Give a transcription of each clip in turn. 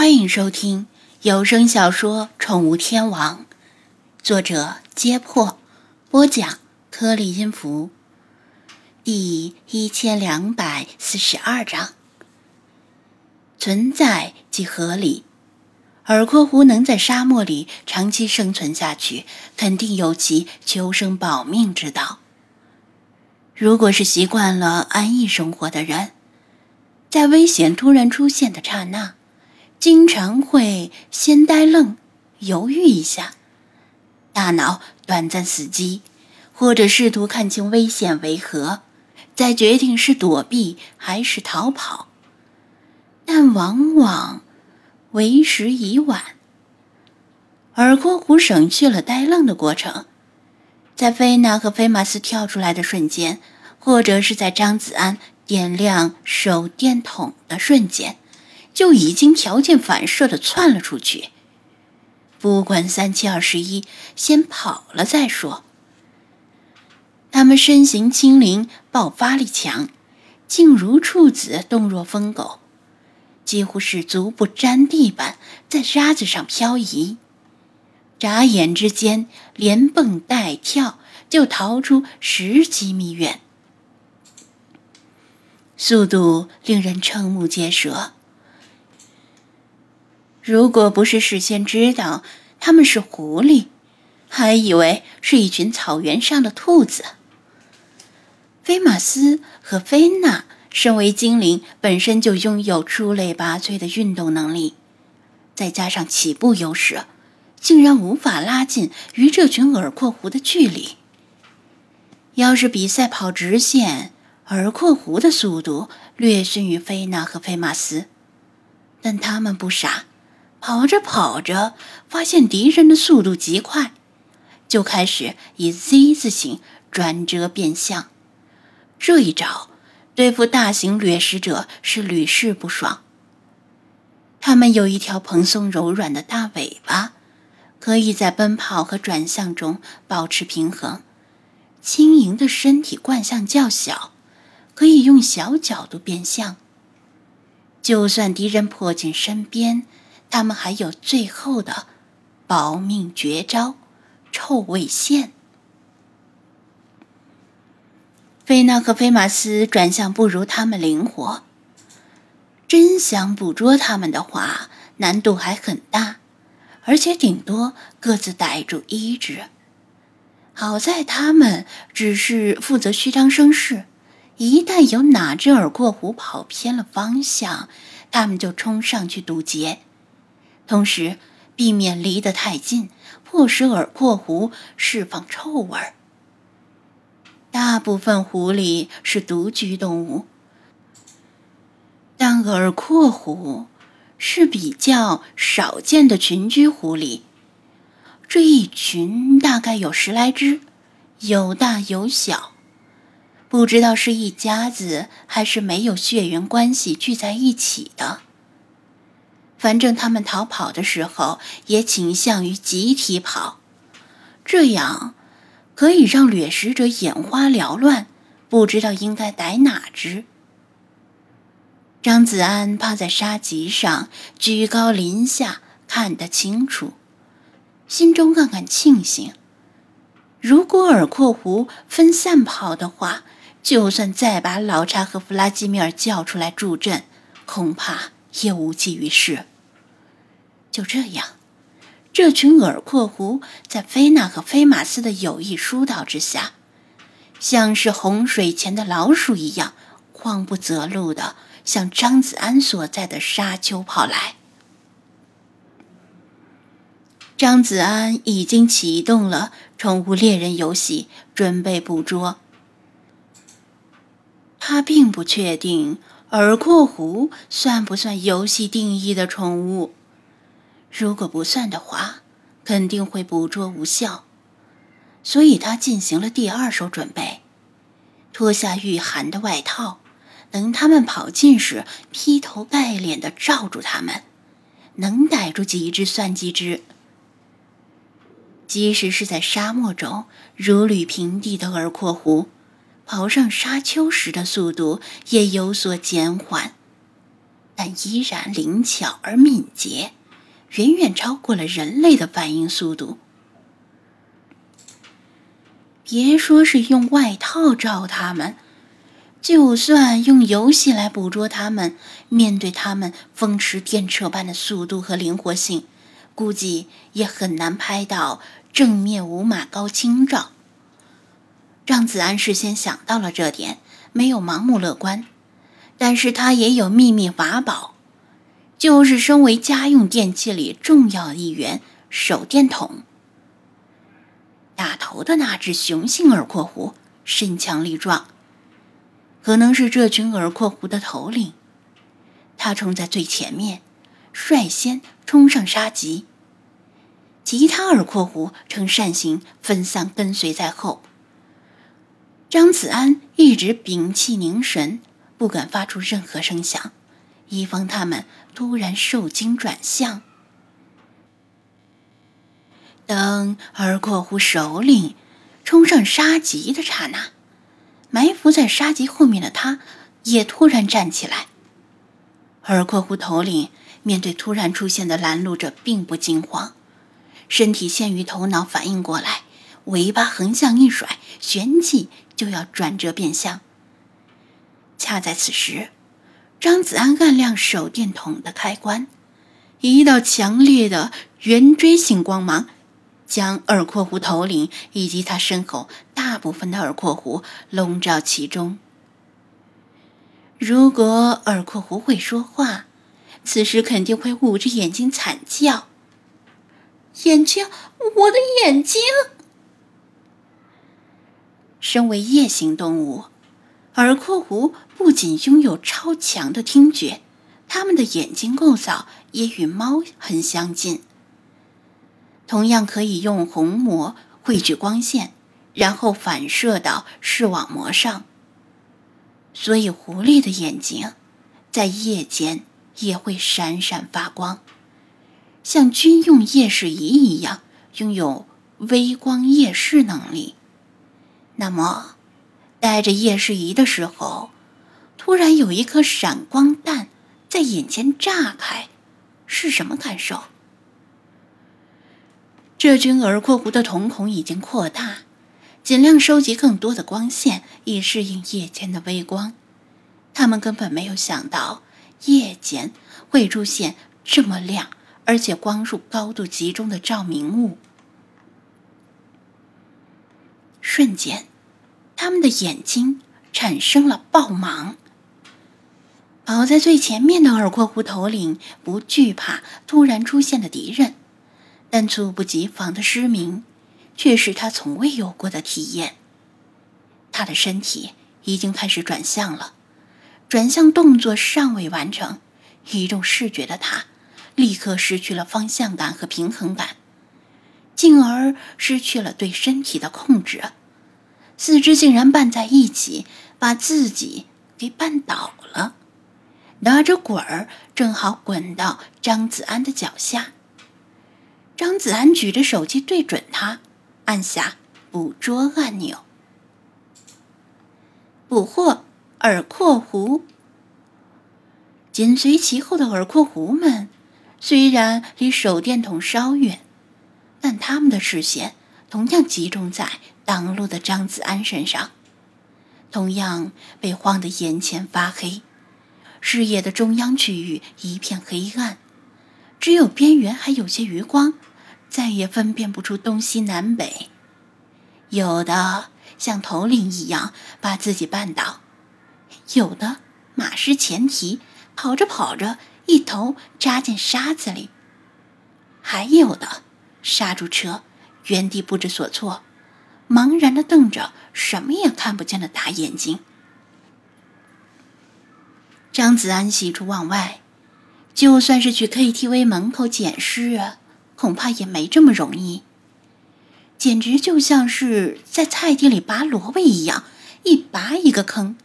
欢迎收听有声小说《宠物天王》，作者：揭破，播讲：颗粒音符，第一千两百四十二章。存在即合理。耳廓狐能在沙漠里长期生存下去，肯定有其求生保命之道。如果是习惯了安逸生活的人，在危险突然出现的刹那，经常会先呆愣，犹豫一下，大脑短暂死机，或者试图看清危险为何，再决定是躲避还是逃跑。但往往为时已晚。耳廓狐省去了呆愣的过程，在菲娜和菲马斯跳出来的瞬间，或者是在张子安点亮手电筒的瞬间。就已经条件反射的窜了出去，不管三七二十一，先跑了再说。他们身形轻灵，爆发力强，静如处子，动若疯狗，几乎是足不沾地般在沙子上漂移，眨眼之间连蹦带跳就逃出十几米远，速度令人瞠目结舌。如果不是事先知道他们是狐狸，还以为是一群草原上的兔子。菲马斯和菲娜身为精灵，本身就拥有出类拔萃的运动能力，再加上起步优势，竟然无法拉近与这群耳廓狐的距离。要是比赛跑直线，耳廓狐的速度略逊于菲娜和菲马斯，但他们不傻。跑着跑着，发现敌人的速度极快，就开始以 Z 字形转折变向。这一招对付大型掠食者是屡试不爽。它们有一条蓬松柔软的大尾巴，可以在奔跑和转向中保持平衡。轻盈的身体惯向较小，可以用小角度变向。就算敌人迫近身边。他们还有最后的保命绝招——臭味线。菲娜和菲马斯转向不如他们灵活，真想捕捉他们的话，难度还很大，而且顶多各自逮住一只。好在他们只是负责虚张声势，一旦有哪只耳廓狐跑偏了方向，他们就冲上去堵截。同时，避免离得太近，迫使耳廓狐释放臭味儿。大部分狐狸是独居动物，但耳廓狐是比较少见的群居狐狸。这一群大概有十来只，有大有小，不知道是一家子还是没有血缘关系聚在一起的。反正他们逃跑的时候也倾向于集体跑，这样可以让掠食者眼花缭乱，不知道应该逮哪只。张子安趴在沙棘上，居高临下看得清楚，心中暗暗庆幸：如果耳廓狐分散跑的话，就算再把老查和弗拉基米尔叫出来助阵，恐怕也无济于事。就这样，这群耳廓狐在菲娜和菲马斯的有意疏导之下，像是洪水前的老鼠一样，慌不择路的向张子安所在的沙丘跑来。张子安已经启动了宠物猎人游戏，准备捕捉。他并不确定耳廓狐算不算游戏定义的宠物。如果不算的话，肯定会捕捉无效，所以他进行了第二手准备，脱下御寒的外套，等他们跑近时，劈头盖脸的罩住他们，能逮住几只算几只。即使是在沙漠中如履平地的耳廓狐，跑上沙丘时的速度也有所减缓。但依然灵巧而敏捷，远远超过了人类的反应速度。别说是用外套罩他们，就算用游戏来捕捉他们，面对他们风驰电掣般的速度和灵活性，估计也很难拍到正面无码高清照。让子安事先想到了这点，没有盲目乐观，但是他也有秘密法宝，就是身为家用电器里重要一员——手电筒。打头的那只雄性耳廓狐身强力壮，可能是这群耳廓狐的头领。他冲在最前面，率先冲上杀敌。其他耳廓狐呈扇形分散跟随在后。张子安一直屏气凝神，不敢发出任何声响，以防他们突然受惊转向。等耳廓狐首领冲上沙棘的刹那，埋伏在沙棘后面的他也突然站起来。耳廓狐头领面对突然出现的拦路者，并不惊慌，身体先于头脑反应过来，尾巴横向一甩，旋即就要转折变向。恰在此时，张子安按亮手电筒的开关，一道强烈的圆锥形光芒。将耳廓狐头领以及他身后大部分的耳廓狐笼罩其中。如果耳廓狐会说话，此时肯定会捂着眼睛惨叫：“眼睛，我的眼睛！”身为夜行动物，耳廓狐不仅拥有超强的听觉，它们的眼睛构造也与猫很相近。同样可以用虹膜汇聚光线，然后反射到视网膜上。所以，狐狸的眼睛在夜间也会闪闪发光，像军用夜视仪一样，拥有微光夜视能力。那么，戴着夜视仪的时候，突然有一颗闪光弹在眼前炸开，是什么感受？这群耳廓狐的瞳孔已经扩大，尽量收集更多的光线，以适应夜间的微光。他们根本没有想到夜间会出现这么亮，而且光束高度集中的照明物。瞬间，他们的眼睛产生了爆芒。跑在最前面的耳廓狐头领不惧怕突然出现的敌人。但猝不及防的失明，却是他从未有过的体验。他的身体已经开始转向了，转向动作尚未完成，一种视觉的他立刻失去了方向感和平衡感，进而失去了对身体的控制，四肢竟然绊在一起，把自己给绊倒了，拿着滚儿正好滚到张子安的脚下。张子安举着手机对准他，按下捕捉按钮，捕获耳廓狐。紧随其后的耳廓狐们，虽然离手电筒稍远，但他们的视线同样集中在挡路的张子安身上，同样被晃得眼前发黑，视野的中央区域一片黑暗，只有边缘还有些余光。再也分辨不出东西南北，有的像头领一样把自己绊倒，有的马失前蹄，跑着跑着一头扎进沙子里，还有的刹住车，原地不知所措，茫然的瞪着什么也看不见的大眼睛。张子安喜出望外，就算是去 KTV 门口捡尸！恐怕也没这么容易，简直就像是在菜地里拔萝卜一样，一拔一个坑。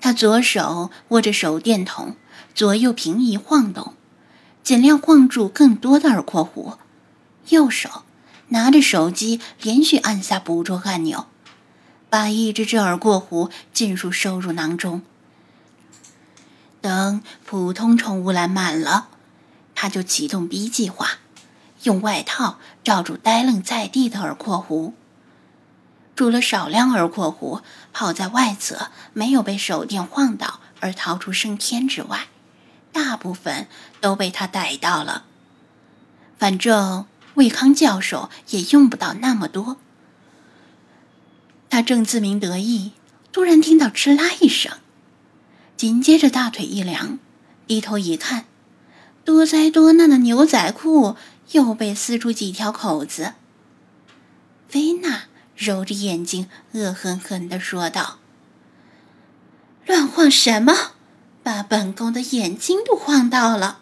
他左手握着手电筒，左右平移晃动，尽量晃住更多的耳廓狐；右手拿着手机，连续按下捕捉按钮，把一只只耳廓狐尽数收入囊中。等普通宠物栏满了，他就启动 B 计划，用外套罩住呆愣在地的耳廓狐。除了少量耳廓狐跑在外侧，没有被手电晃倒而逃出升天之外，大部分都被他逮到了。反正卫康教授也用不到那么多。他正自鸣得意，突然听到“哧啦”一声，紧接着大腿一凉，低头一看，多灾多难的牛仔裤又被撕出几条口子。菲娜。揉着眼睛，恶狠狠地说道：“乱晃什么？把本宫的眼睛都晃到了！”